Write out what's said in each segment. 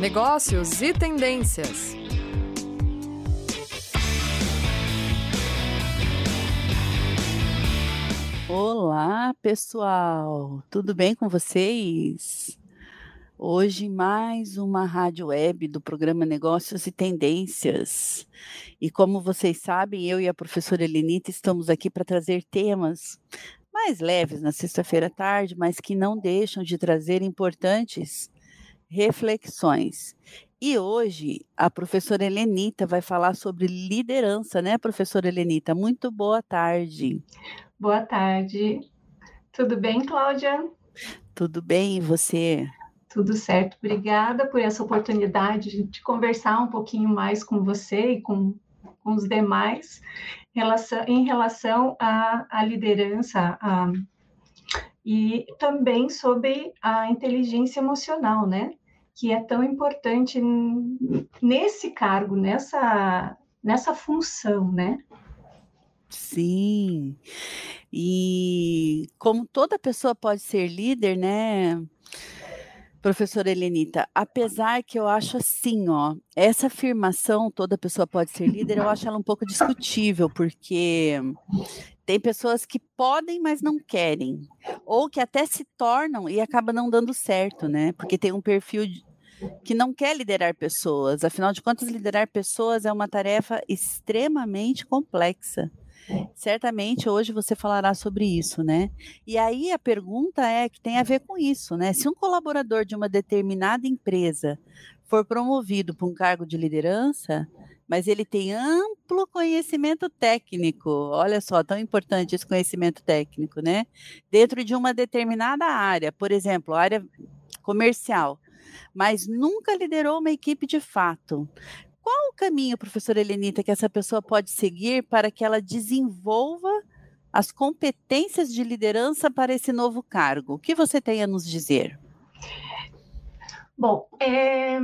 negócios e tendências. Olá, pessoal! Tudo bem com vocês? Hoje, mais uma rádio web do programa Negócios e Tendências. E como vocês sabem, eu e a professora Elenita estamos aqui para trazer temas mais leves na sexta-feira à tarde, mas que não deixam de trazer importantes reflexões. E hoje a professora Helenita vai falar sobre liderança, né, professora Helenita? Muito boa tarde. Boa tarde. Tudo bem, Cláudia? Tudo bem, e você? Tudo certo. Obrigada por essa oportunidade de conversar um pouquinho mais com você e com, com os demais relação, em relação à, à liderança, e também sobre a inteligência emocional, né? Que é tão importante nesse cargo, nessa, nessa função, né? Sim. E como toda pessoa pode ser líder, né? Professora Helenita, apesar que eu acho assim, ó, essa afirmação, toda pessoa pode ser líder, eu acho ela um pouco discutível, porque tem pessoas que podem, mas não querem, ou que até se tornam e acaba não dando certo, né? Porque tem um perfil que não quer liderar pessoas. Afinal de contas, liderar pessoas é uma tarefa extremamente complexa. Certamente hoje você falará sobre isso, né? E aí a pergunta é que tem a ver com isso, né? Se um colaborador de uma determinada empresa for promovido para um cargo de liderança, mas ele tem amplo conhecimento técnico. Olha só, tão importante esse conhecimento técnico, né? Dentro de uma determinada área, por exemplo, área comercial, mas nunca liderou uma equipe de fato. Qual o caminho, professora Helenita, que essa pessoa pode seguir para que ela desenvolva as competências de liderança para esse novo cargo? O que você tem a nos dizer? Bom, é,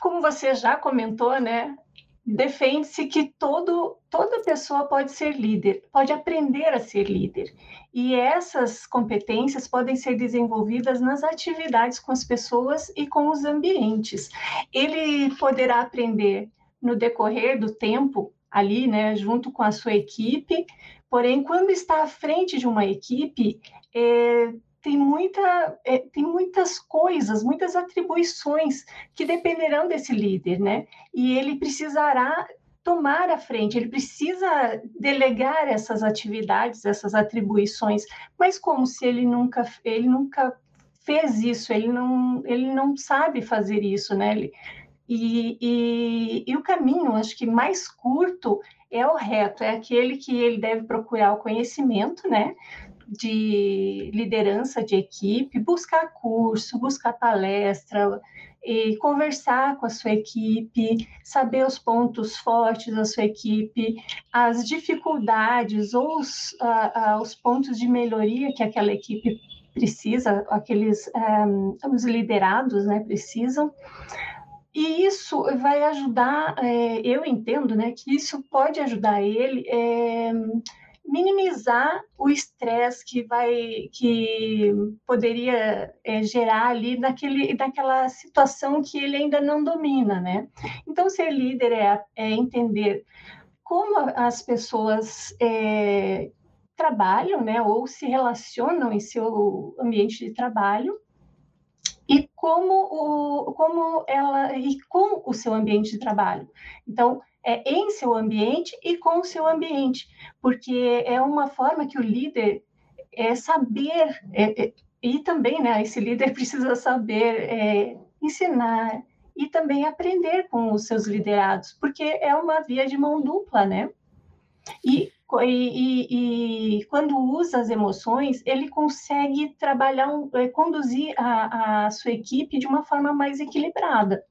como você já comentou, né, defende-se que todo, toda pessoa pode ser líder, pode aprender a ser líder. E essas competências podem ser desenvolvidas nas atividades com as pessoas e com os ambientes. Ele poderá aprender no decorrer do tempo, ali, né, junto com a sua equipe, porém, quando está à frente de uma equipe, é, tem, muita, é, tem muitas coisas, muitas atribuições que dependerão desse líder, né? E ele precisará tomar a frente, ele precisa delegar essas atividades, essas atribuições, mas como se ele nunca, ele nunca fez isso, ele não, ele não sabe fazer isso, né? Ele, e, e, e o caminho, acho que mais curto é o reto, é aquele que ele deve procurar o conhecimento, né? De liderança de equipe, buscar curso, buscar palestra, e conversar com a sua equipe, saber os pontos fortes da sua equipe, as dificuldades ou os, os pontos de melhoria que aquela equipe precisa, aqueles um, eh, os liderados né, precisam. E isso vai ajudar, é, eu entendo né, que isso pode ajudar ele é, minimizar o estresse que vai que poderia é, gerar ali naquele, naquela situação que ele ainda não domina, né? Então, ser líder é, é entender como as pessoas é, trabalham, né, ou se relacionam em seu ambiente de trabalho e como o como ela e com o seu ambiente de trabalho. Então, é, em seu ambiente e com o seu ambiente, porque é uma forma que o líder é saber, é, é, e também né, esse líder precisa saber é, ensinar e também aprender com os seus liderados, porque é uma via de mão dupla, né? E, e, e, quando usa as emoções, ele consegue trabalhar, é, conduzir a, a sua equipe de uma forma mais equilibrada.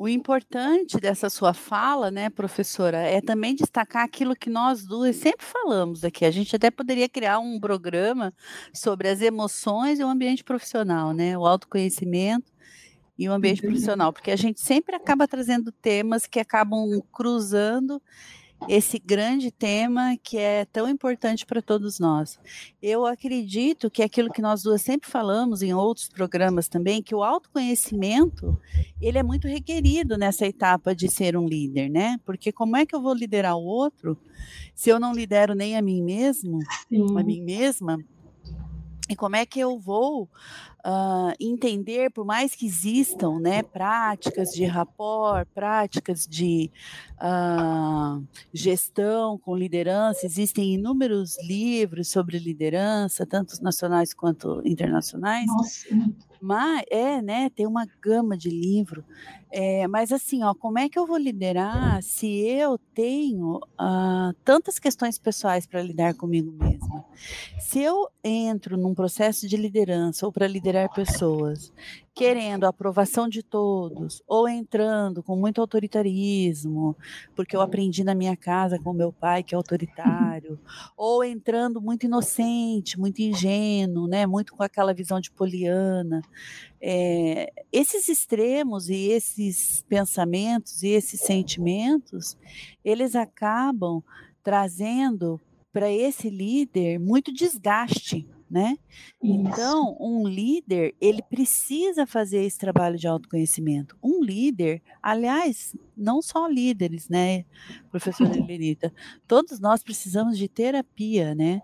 O importante dessa sua fala, né, professora, é também destacar aquilo que nós duas sempre falamos aqui. A gente até poderia criar um programa sobre as emoções e o ambiente profissional, né? O autoconhecimento e o ambiente uhum. profissional, porque a gente sempre acaba trazendo temas que acabam cruzando esse grande tema que é tão importante para todos nós. Eu acredito que aquilo que nós duas sempre falamos em outros programas também, que o autoconhecimento, ele é muito requerido nessa etapa de ser um líder, né? Porque como é que eu vou liderar o outro se eu não lidero nem a mim mesmo, Sim. a mim mesma? E como é que eu vou uh, entender, por mais que existam né, práticas de rapport, práticas de uh, gestão com liderança, existem inúmeros livros sobre liderança, tanto nacionais quanto internacionais. Nossa. Mas é, né? Tem uma gama de livro. É, mas assim, ó, como é que eu vou liderar se eu tenho uh, tantas questões pessoais para lidar comigo mesma? Se eu entro num processo de liderança ou para liderar pessoas querendo a aprovação de todos, ou entrando com muito autoritarismo, porque eu aprendi na minha casa com meu pai que é autoritário, ou entrando muito inocente, muito ingênuo, né, muito com aquela visão de poliana. É, esses extremos e esses pensamentos e esses sentimentos, eles acabam trazendo para esse líder muito desgaste né? Isso. Então, um líder, ele precisa fazer esse trabalho de autoconhecimento. Um líder, aliás, não só líderes, né, professora Elenita, todos nós precisamos de terapia, né?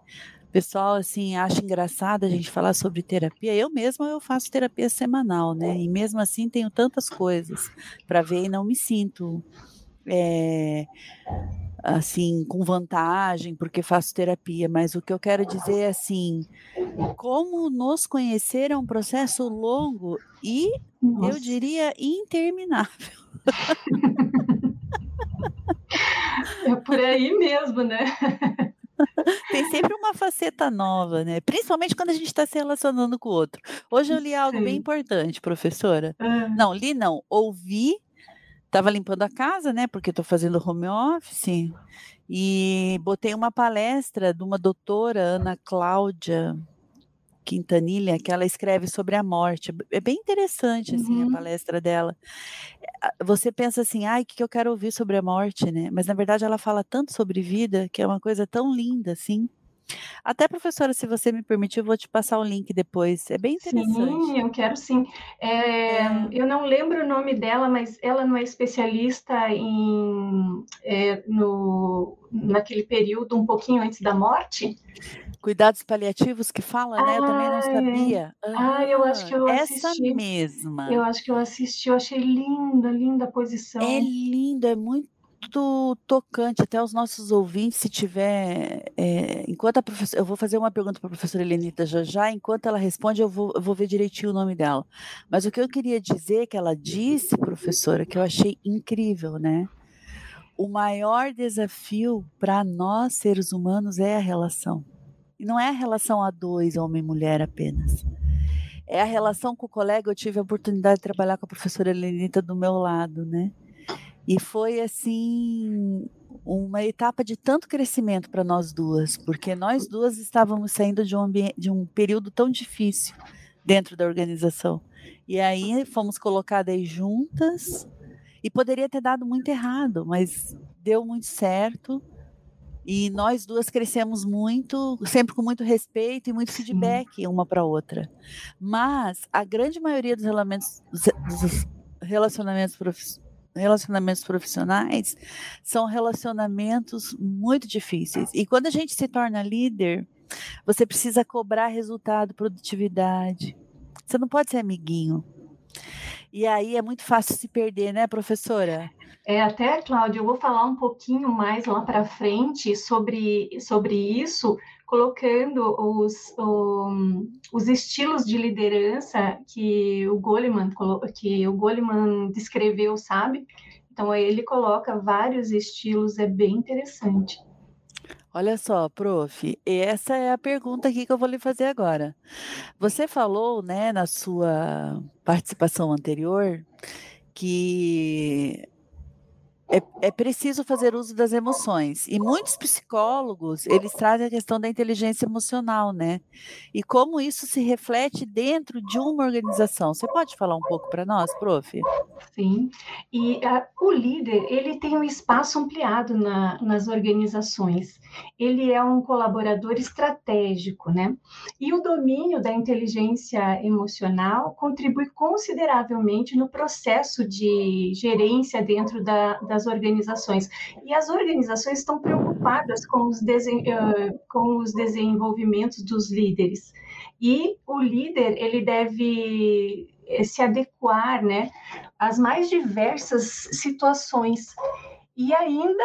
O pessoal, assim, acha engraçado a gente falar sobre terapia. Eu mesma, eu faço terapia semanal, né? E mesmo assim tenho tantas coisas para ver e não me sinto... É, assim, com vantagem, porque faço terapia, mas o que eu quero dizer é assim, como nos conhecer é um processo longo e Nossa. eu diria interminável. É por aí mesmo, né? Tem sempre uma faceta nova, né? Principalmente quando a gente está se relacionando com o outro. Hoje eu li algo Sim. bem importante, professora. Ah. Não, li não, ouvi Estava limpando a casa, né? Porque estou fazendo home office. E botei uma palestra de uma doutora, Ana Cláudia Quintanilha, que ela escreve sobre a morte. É bem interessante, assim, uhum. a palestra dela. Você pensa assim, ai, o que eu quero ouvir sobre a morte, né? Mas, na verdade, ela fala tanto sobre vida, que é uma coisa tão linda, assim. Até, professora, se você me permitir, eu vou te passar o link depois. É bem interessante. Sim, eu quero sim. É. Eu não lembro o nome dela, mas ela não é especialista em é, no, naquele período um pouquinho antes da morte? Cuidados paliativos que fala, né? Eu também não sabia. Ah, eu acho que eu assisti. Essa mesma. Eu acho que eu assisti, eu achei linda, linda a posição. É linda, é muito muito tocante, até os nossos ouvintes, se tiver. É, enquanto a professora. Eu vou fazer uma pergunta para a professora Helenita já já, enquanto ela responde, eu vou, eu vou ver direitinho o nome dela. Mas o que eu queria dizer que ela disse, professora, que eu achei incrível, né? O maior desafio para nós, seres humanos, é a relação. E não é a relação a dois, homem e mulher apenas. É a relação com o colega. Eu tive a oportunidade de trabalhar com a professora Helenita do meu lado, né? E foi assim uma etapa de tanto crescimento para nós duas, porque nós duas estávamos saindo de um, de um período tão difícil dentro da organização. E aí fomos colocadas juntas e poderia ter dado muito errado, mas deu muito certo. E nós duas crescemos muito, sempre com muito respeito e muito feedback Sim. uma para outra. Mas a grande maioria dos relacionamentos profissionais relacionamentos profissionais são relacionamentos muito difíceis. E quando a gente se torna líder, você precisa cobrar resultado, produtividade. Você não pode ser amiguinho. E aí é muito fácil se perder, né, professora? É, até, Cláudia, eu vou falar um pouquinho mais lá para frente sobre, sobre isso, colocando os, os estilos de liderança que o Goleman, que o Goleman descreveu, sabe? Então, ele coloca vários estilos, é bem interessante. Olha só, prof, essa é a pergunta aqui que eu vou lhe fazer agora. Você falou, né, na sua participação anterior, que é, é, preciso fazer uso das emoções. E muitos psicólogos, eles trazem a questão da inteligência emocional, né? E como isso se reflete dentro de uma organização. Você pode falar um pouco para nós, prof? Sim. E uh, o líder, ele tem um espaço ampliado na, nas organizações. Ele é um colaborador estratégico, né? E o domínio da inteligência emocional contribui consideravelmente no processo de gerência dentro da, da das organizações. E as organizações estão preocupadas com os, com os desenvolvimentos dos líderes. E o líder, ele deve eh, se adequar né, às mais diversas situações e ainda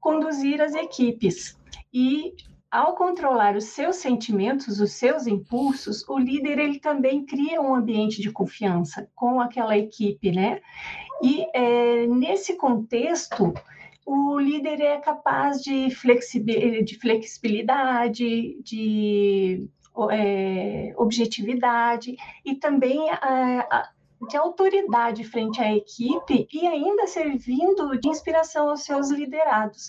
conduzir as equipes. E ao controlar os seus sentimentos, os seus impulsos, o líder ele também cria um ambiente de confiança com aquela equipe, né? E é, nesse contexto, o líder é capaz de, flexibilidade, de é, objetividade e também a, de autoridade frente à equipe e ainda servindo de inspiração aos seus liderados.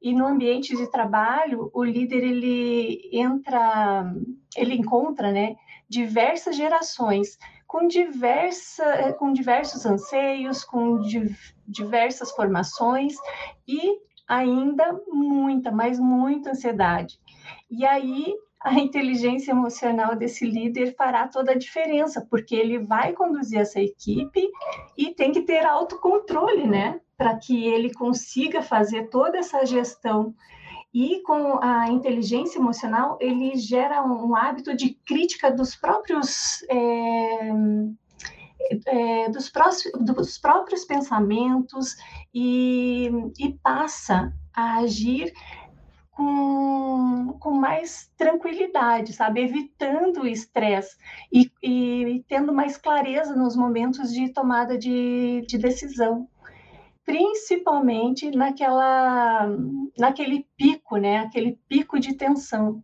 E no ambiente de trabalho, o líder ele entra, ele encontra, né, diversas gerações com, diversa, com diversos anseios, com di, diversas formações e ainda muita, mas muita ansiedade. E aí a inteligência emocional desse líder fará toda a diferença, porque ele vai conduzir essa equipe e tem que ter autocontrole, né? Para que ele consiga fazer toda essa gestão e com a inteligência emocional, ele gera um, hábito de crítica dos próprios. É, é, dos, próximos, dos próprios pensamentos e, e passa a agir com, com mais tranquilidade, sabe? Evitando o estresse e, e, tendo mais clareza nos momentos de tomada de, de decisão principalmente naquela, naquele pico, né? Aquele pico de tensão.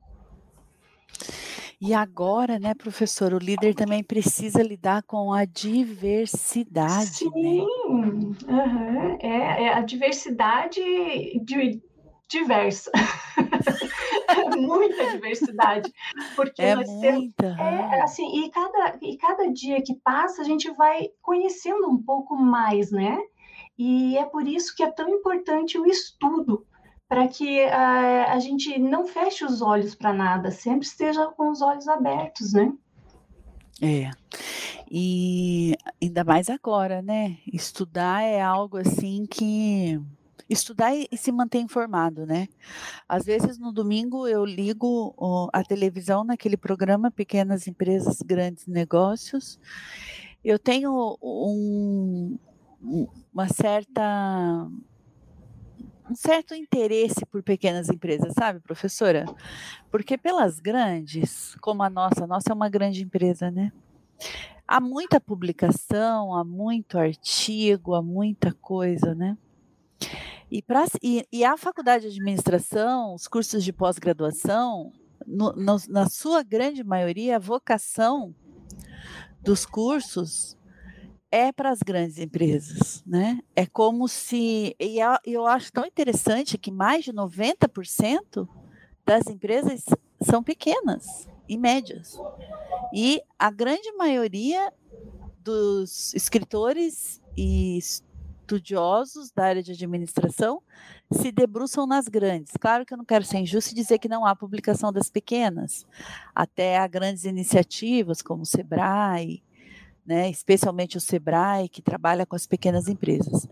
E agora, né, professor, o líder também precisa lidar com a diversidade. Sim, né? uhum. é, é, a diversidade de, diversa. muita diversidade. Porque é muita. Temos, é, assim, e cada, e cada dia que passa, a gente vai conhecendo um pouco mais, né? E é por isso que é tão importante o estudo, para que a, a gente não feche os olhos para nada, sempre esteja com os olhos abertos, né? É. E ainda mais agora, né? Estudar é algo assim que estudar e, se manter informado, né? Às vezes no domingo eu ligo a televisão naquele programa Pequenas Empresas, Grandes Negócios. Eu tenho um, uma certa um certo interesse por pequenas empresas, sabe, professora? Porque pelas grandes, como a nossa, a nossa é uma grande empresa, né? Há muita publicação, há muito artigo, há muita coisa, né? E, pra, e, e a faculdade de administração, os cursos de pós-graduação, na sua grande maioria, a vocação dos cursos é para as grandes empresas, né? É como se e eu acho tão interessante que mais de 90% das empresas são pequenas e médias. E a grande maioria dos escritores e estudiosos da área de administração se debruçam nas grandes. Claro que eu não quero ser injusto e dizer que não há publicação das pequenas. Até há grandes iniciativas como o Sebrae, né, especialmente o Sebrae, que trabalha com as pequenas empresas.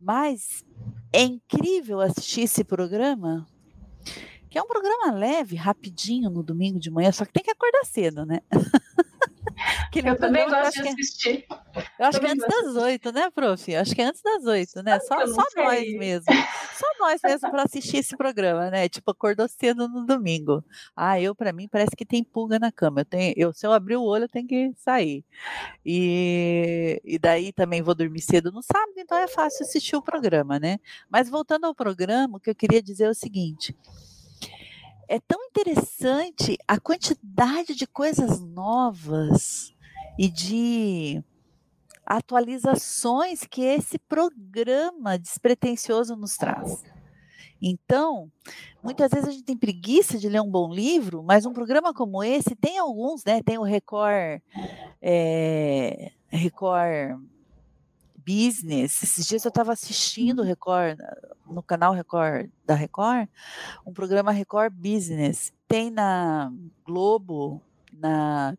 Mas é incrível assistir esse programa, que é um programa leve, rapidinho no domingo de manhã, só que tem que acordar cedo, né? eu também gosto de assistir. Eu acho que é antes das oito, né, prof? Eu acho que é antes das oito, né? Só, só nós mesmo. Só nós mesmo para assistir esse programa, né? Tipo, acordou cedo no domingo. Ah, eu, para mim, parece que tem pulga na cama. Eu tenho, eu, se eu abrir o olho, eu tenho que sair. E, e daí também vou dormir cedo no sábado, então é fácil assistir o programa, né? Mas voltando ao programa, o que eu queria dizer é o seguinte é tão interessante a quantidade de coisas novas e de atualizações que esse programa despretensioso nos traz. Então, muitas vezes a gente tem preguiça de ler um bom livro, mas um programa como esse tem alguns, né? Tem o Record, é, Record Business. Esses dias eu estava assistindo o uhum. Record, no canal Record da Record, um programa Record Business. Tem na Globo, na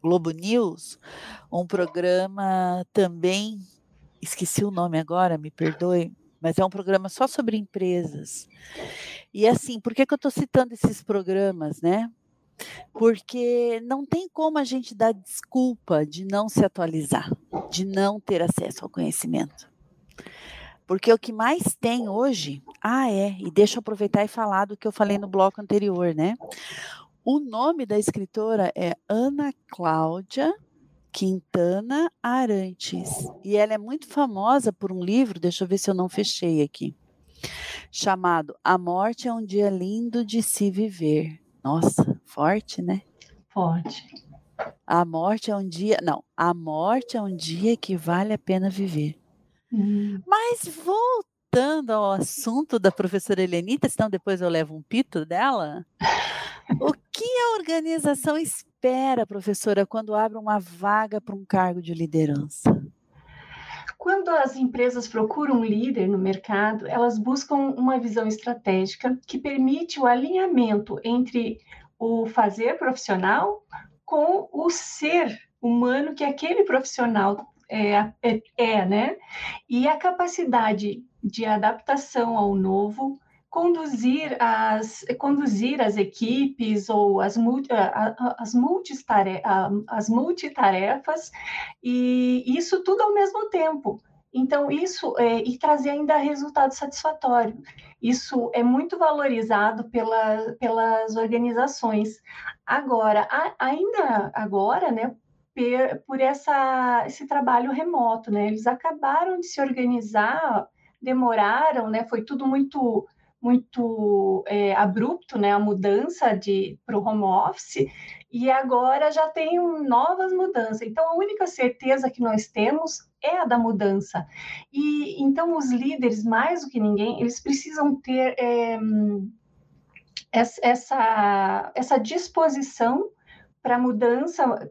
Globo News, um programa também, esqueci o nome agora, me perdoe, mas é um programa só sobre empresas. E assim, por que, que eu estou citando esses programas, né? Porque não tem como a gente dar desculpa de não se atualizar, de não ter acesso ao conhecimento. Porque o que mais tem hoje, ah, é, e deixa eu aproveitar e falar do que eu falei no bloco anterior, né? O nome da escritora é Ana Cláudia Quintana Arantes. E ela é muito famosa por um livro, deixa eu ver se eu não fechei aqui, chamado A Morte é um Dia Lindo de Se Viver. Nossa, forte, né? Forte. A morte é um dia. Não, a morte é um dia que vale a pena viver. Hum. Mas voltando ao assunto da professora Helenita, senão depois eu levo um pito dela. o que a organização espera? espera, professora, quando abre uma vaga para um cargo de liderança? Quando as empresas procuram um líder no mercado, elas buscam uma visão estratégica que permite o alinhamento entre o fazer profissional com o ser humano que aquele profissional é, é, é né? E a capacidade de adaptação ao novo, conduzir as, conduzir as equipes ou as, as, as multitarefas, e isso tudo ao mesmo tempo. Então, isso é, e trazer ainda resultado satisfatório. Isso é muito valorizado pela, pelas organizações. Agora, a, ainda agora, né, per, por essa, esse trabalho remoto, né, eles acabaram de se organizar, demoraram, né, foi tudo muito muito é, abrupto, né, a mudança para o home office, e agora já tem novas mudanças. Então, a única certeza que nós temos é a da mudança. E então, os líderes, mais do que ninguém, eles precisam ter é, essa, essa disposição para mudança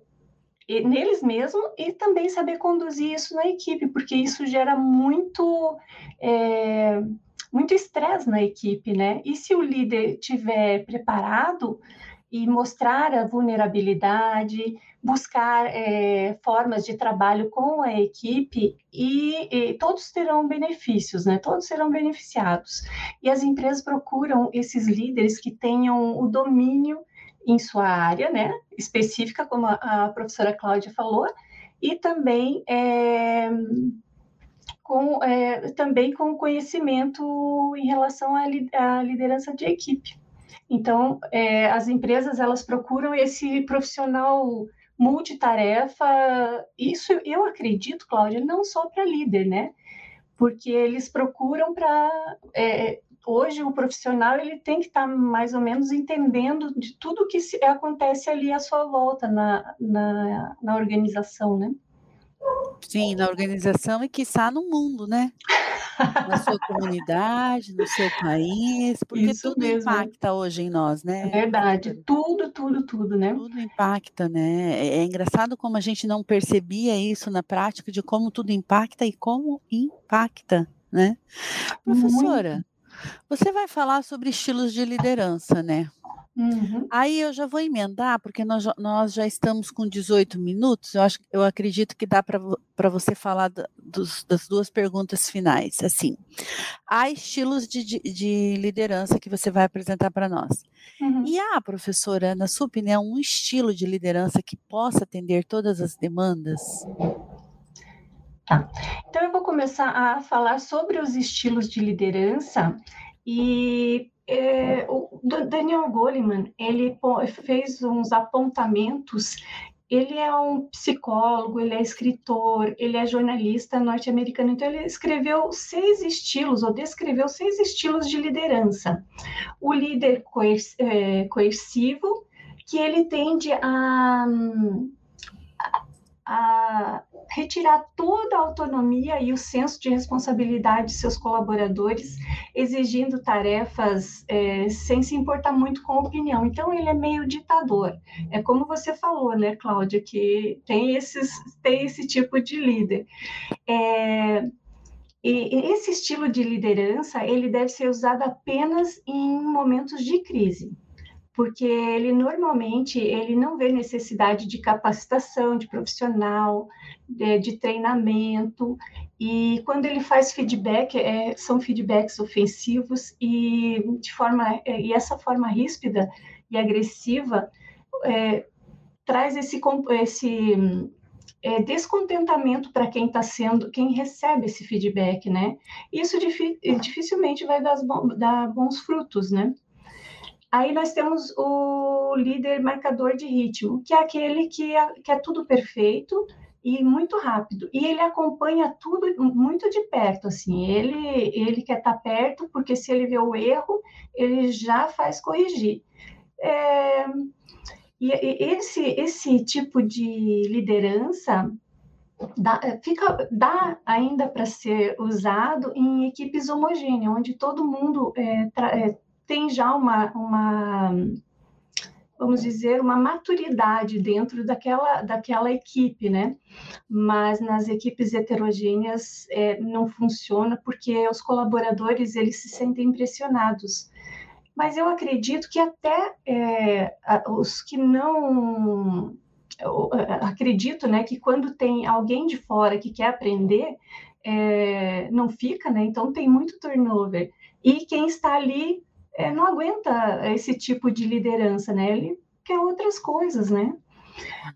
neles mesmos e também saber conduzir isso na equipe, porque isso gera muito. É, muito estresse na equipe, né? E se o líder tiver preparado e mostrar a vulnerabilidade, buscar é, formas de trabalho com a equipe e, e, todos terão benefícios, né? Todos serão beneficiados. E as empresas procuram esses líderes que tenham o domínio em sua área, né? Específica, como a, a professora Cláudia falou, e também é, com, é, também com conhecimento em relação à, à liderança de equipe. Então, é, as empresas elas procuram esse profissional multitarefa. Isso eu acredito, Cláudia, não só para líder, né? Porque eles procuram para é, hoje o profissional ele tem que estar tá mais ou menos entendendo de tudo que se, acontece ali à sua volta na, na, na organização, né? Sim, na organização e quiçá no mundo, né? Na sua comunidade, no seu país, porque Isso tudo mesmo. impacta hoje em nós, né? É verdade, tudo, tudo, tudo, né? Tudo impacta, né? É, é engraçado como a gente não percebia isso na prática, de como tudo impacta e como impacta, né? Professora, Muito. você vai falar sobre estilos de liderança, né? Uhum. Aí eu já vou emendar, porque nós, nós já estamos com 18 minutos. Eu, acho, eu acredito que dá para você falar da, dos, das duas perguntas finais. Assim, há estilos de, de, de liderança que você vai apresentar para nós. Uhum. E há, professora, na sua opinião, um estilo de liderança que possa atender todas as demandas? Tá. Então eu vou começar a falar sobre os estilos de liderança e é, o Daniel Goleman, ele fez uns apontamentos. Ele é um psicólogo, ele é escritor, ele é jornalista norte-americano. Então, ele escreveu seis estilos, ou descreveu seis estilos de liderança. O líder é, coercivo, que ele tende a, a retirar toda a autonomia e o senso de responsabilidade de seus colaboradores, exigindo tarefas é, sem se importar muito com a opinião. Então, ele é meio ditador. É como você falou, né, Cláudia, que tem, esses, tem esse tipo de líder. É, e esse estilo de liderança, ele deve ser usado apenas em momentos de crise porque ele normalmente ele não vê necessidade de capacitação de profissional, de, de treinamento, e quando ele faz feedback, é, são feedbacks ofensivos e de forma é, e essa forma ríspida e agressiva é, traz esse, esse é, descontentamento para quem está sendo, quem recebe esse feedback, né? Isso dificilmente vai dar, dar bons frutos, né? Aí nós temos o líder marcador de ritmo, que é aquele que é, que é tudo perfeito e muito rápido. E ele acompanha tudo muito de perto, assim. Ele, ele quer estar tá perto, porque se ele vê o erro, ele já faz corrigir. É, e esse, esse tipo de liderança dá, fica, dá ainda para ser usado em equipes homogêneas, onde todo mundo é, é, tem já uma, uma vamos dizer, uma maturidade dentro daquela, daquela equipe, né? Mas nas equipes heterogêneas é, não funciona porque os colaboradores eles se sentem impressionados. Mas eu acredito que até é, os que não eu acredito, né, que quando tem alguém de fora que quer aprender, é, não fica, né? Então tem muito turnover. E quem está ali é, não aguenta esse tipo de liderança, né? Ele quer outras coisas, né?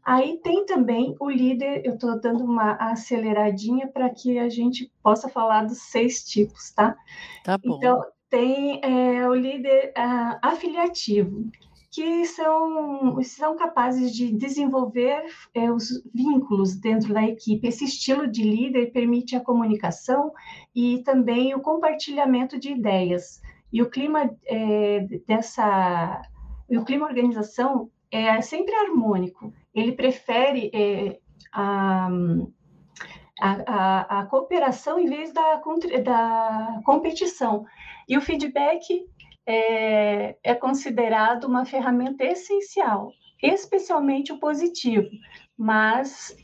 Aí tem também o líder, eu estou dando uma aceleradinha para que a gente possa falar dos seis tipos, tá? Tá bom. Então, tem é, o líder afiliativo, que são, são capazes de desenvolver é, os vínculos dentro da equipe. Esse estilo de líder permite a comunicação e também o compartilhamento de ideias. E o clima é, dessa, o clima organização é sempre harmônico. Ele prefere é, a, a, a, cooperação em vez da, da competição. E o feedback é, é considerado uma ferramenta essencial, especialmente o positivo, mas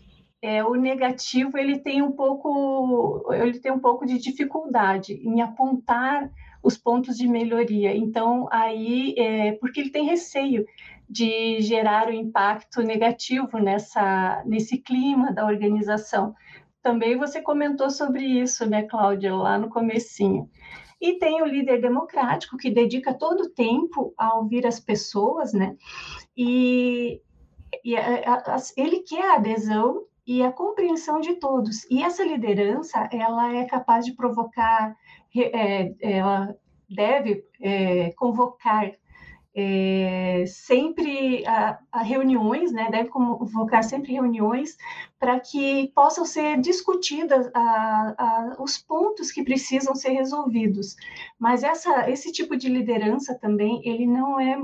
é, o negativo ele tem um pouco ele tem um pouco de dificuldade em apontar os pontos de melhoria. Então, aí, é, porque ele tem receio de gerar um impacto negativo nessa, nesse clima da organização. Também você comentou sobre isso, né, Cláudia, lá no comecinho. E tem o líder democrático, que dedica todo o tempo a ouvir as pessoas, né? E, e a, a, ele quer a adesão e a compreensão de todos. E essa liderança, ela é capaz de provocar, é, ela deve é, convocar é, sempre a, a, reuniões, né, deve convocar sempre reuniões para que possam ser discutidas a, a, os pontos que precisam ser resolvidos. Mas essa, esse tipo de liderança também, ele não é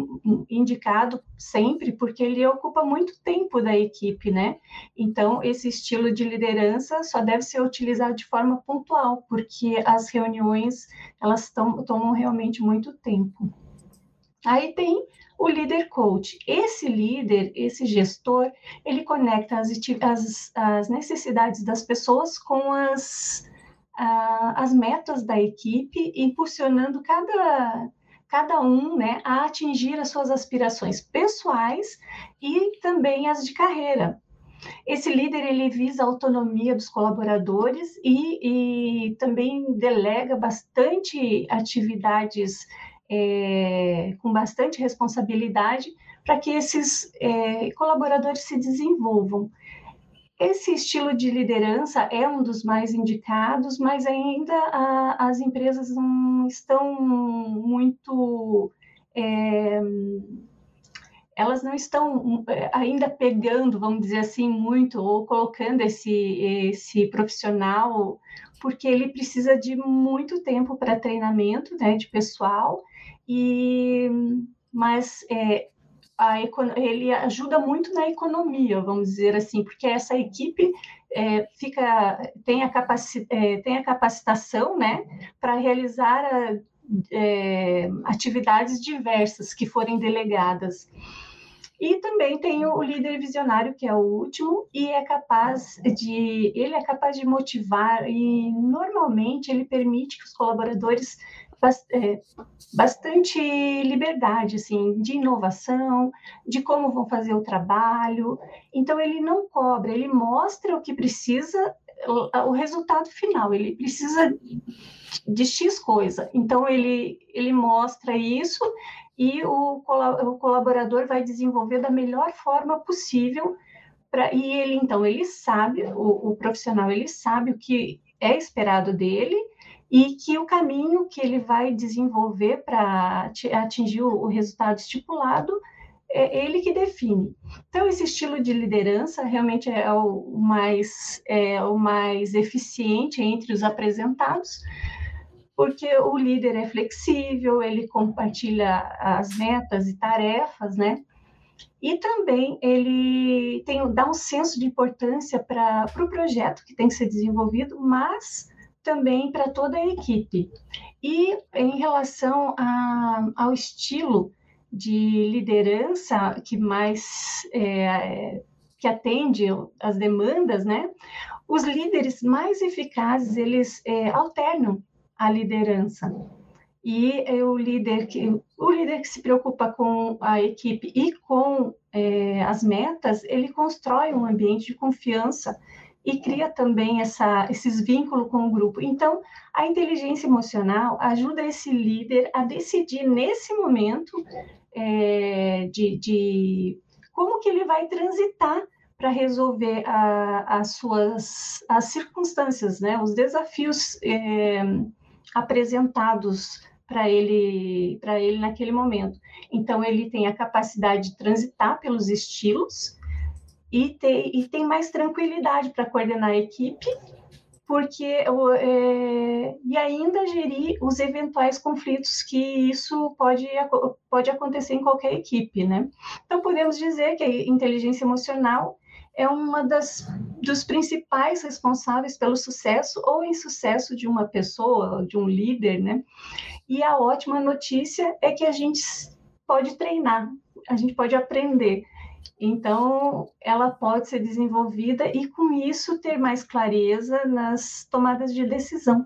indicado sempre, porque ele ocupa muito tempo da equipe, né? Então, esse estilo de liderança só deve ser utilizado de forma pontual, porque as reuniões, elas tom, tomam realmente muito tempo. Aí tem o líder coach. Esse líder, esse gestor, ele conecta as, as, as necessidades das pessoas com as, as metas da equipe, impulsionando cada, cada um né, a atingir as suas aspirações pessoais e também as de carreira. Esse líder ele visa a autonomia dos colaboradores e, e também delega bastante atividades é, com bastante responsabilidade para que esses é, colaboradores se desenvolvam. Esse estilo de liderança é um dos mais indicados, mas ainda a, as empresas não estão muito. É, elas não estão é, ainda pegando, vamos dizer assim, muito, ou colocando esse, esse profissional, porque ele precisa de muito tempo para treinamento né, de pessoal e, mas é, a, ele ajuda muito na economia, vamos dizer assim, porque essa equipe é, fica tem a, capaci, é, tem a capacitação né, para realizar a, é, atividades diversas que forem delegadas. E também tem o líder visionário, que é o último, e é capaz de ele é capaz de motivar e normalmente ele permite que os colaboradores bastante liberdade, assim, de inovação, de como vão fazer o trabalho. Então ele não cobra, ele mostra o que precisa, o, resultado final. Ele precisa de X coisa. Então ele ele mostra isso e o, o colaborador vai desenvolver da melhor forma possível Pra, e ele então ele sabe o, o, profissional ele sabe o que é esperado dele e que o caminho que ele vai desenvolver para atingir o, resultado estipulado é ele que define. Então esse estilo de liderança realmente é o mais é o mais eficiente entre os apresentados porque o líder é flexível, ele compartilha as metas e tarefas, né? E também ele tem, dá um senso de importância para o pro projeto que tem que ser desenvolvido, mas também para toda a equipe. E em relação a, ao estilo de liderança que mais é, que atende as demandas, né? Os líderes mais eficazes eles é, alternam a liderança. E é o líder que o líder que se preocupa com a equipe e com é, as metas, ele constrói um ambiente de confiança e cria também essa, esses vínculos com o grupo. Então, a inteligência emocional ajuda esse líder a decidir nesse momento é, de, de como que ele vai transitar para resolver a, as suas as circunstâncias, né, os desafios é, apresentados para ele para ele naquele momento. Então ele tem a capacidade de transitar pelos estilos e, ter, e tem mais tranquilidade para coordenar a equipe, porque é, e ainda gerir os eventuais conflitos que isso pode, pode acontecer em qualquer equipe, né? Então podemos dizer que a inteligência emocional é uma das dos principais responsáveis pelo sucesso ou insucesso de uma pessoa, de um líder, né? E a ótima notícia é que a gente pode treinar, a gente pode aprender. Então, ela pode ser desenvolvida e, com isso, ter mais clareza nas tomadas de decisão.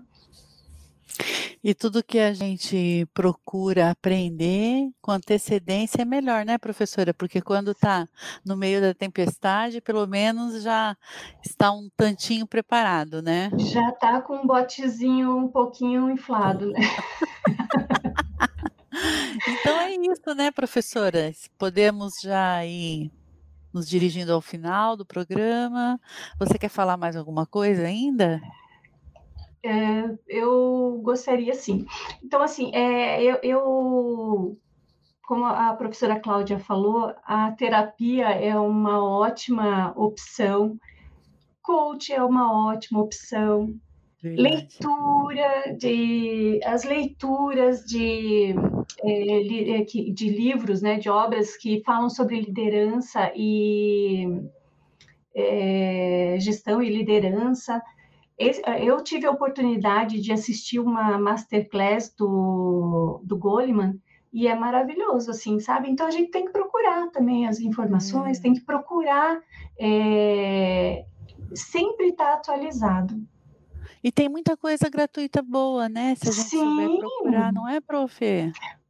E tudo que a gente procura aprender com antecedência é melhor, né, professora? Porque quando está no meio da tempestade, pelo menos já está um tantinho preparado, né? Já está com um botezinho um pouquinho inflado, né? então é isso, né, professora? Podemos já ir nos dirigindo ao final do programa. Você quer falar mais alguma coisa ainda? É, eu gostaria sim. Então, assim, é, eu, eu, como a professora Cláudia falou, a terapia é uma ótima opção, coach é uma ótima opção, leitura de as leituras de, de livros, né, de obras que falam sobre liderança e é, gestão e liderança eu tive a oportunidade de assistir uma masterclass do, do Goleman e é maravilhoso, assim, sabe? Então a gente tem que procurar também as informações, hum. tem que procurar é, sempre estar tá atualizado. E tem muita coisa gratuita boa, né? Se a gente Sim. souber procurar, não é, prof?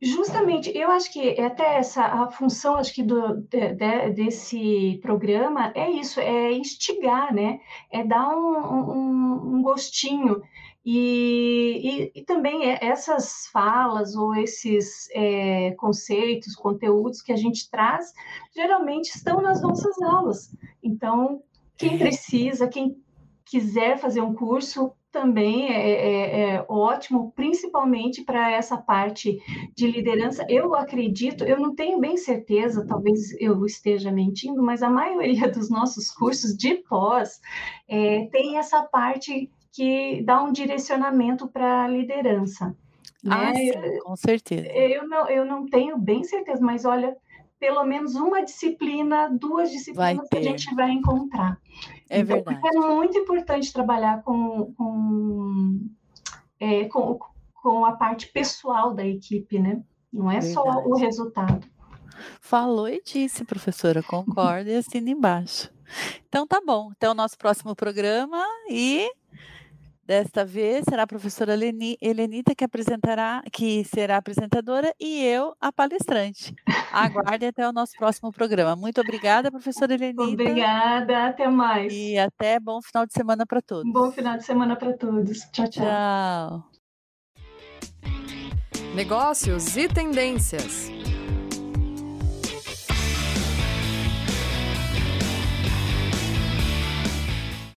Justamente, eu acho que até essa a função, acho que do, de, de, desse programa é isso, é instigar, né? É dar um, um, um gostinho e, e, e, também é, essas falas ou esses é, conceitos, conteúdos que a gente traz, geralmente estão nas nossas aulas. Então, quem precisa, quem quiser fazer um curso, também é, é, é ótimo, principalmente para essa parte de liderança. Eu acredito, eu não tenho bem certeza, talvez eu esteja mentindo, mas a maioria dos nossos cursos de pós é, tem essa parte que dá um direcionamento para a liderança. Ah, né? sim, com certeza. Eu não, eu não tenho bem certeza, mas olha, pelo menos uma disciplina, duas disciplinas que a gente vai encontrar. É então, verdade. É muito importante trabalhar com, com, é, com, com, a parte pessoal da equipe, né? Não é verdade. só o resultado. Falou e disse, professora, concorda e assina embaixo. Então tá bom. Até o nosso próximo programa e Desta vez será a professora Helenita que apresentará, que será a apresentadora e eu a palestrante. Aguarde até o nosso próximo programa. Muito obrigada, professora Helenita. Obrigada, até mais. E até bom final de semana para todos. Bom final de semana para todos. Tchau, tchau. Tchau. Negócios e tendências.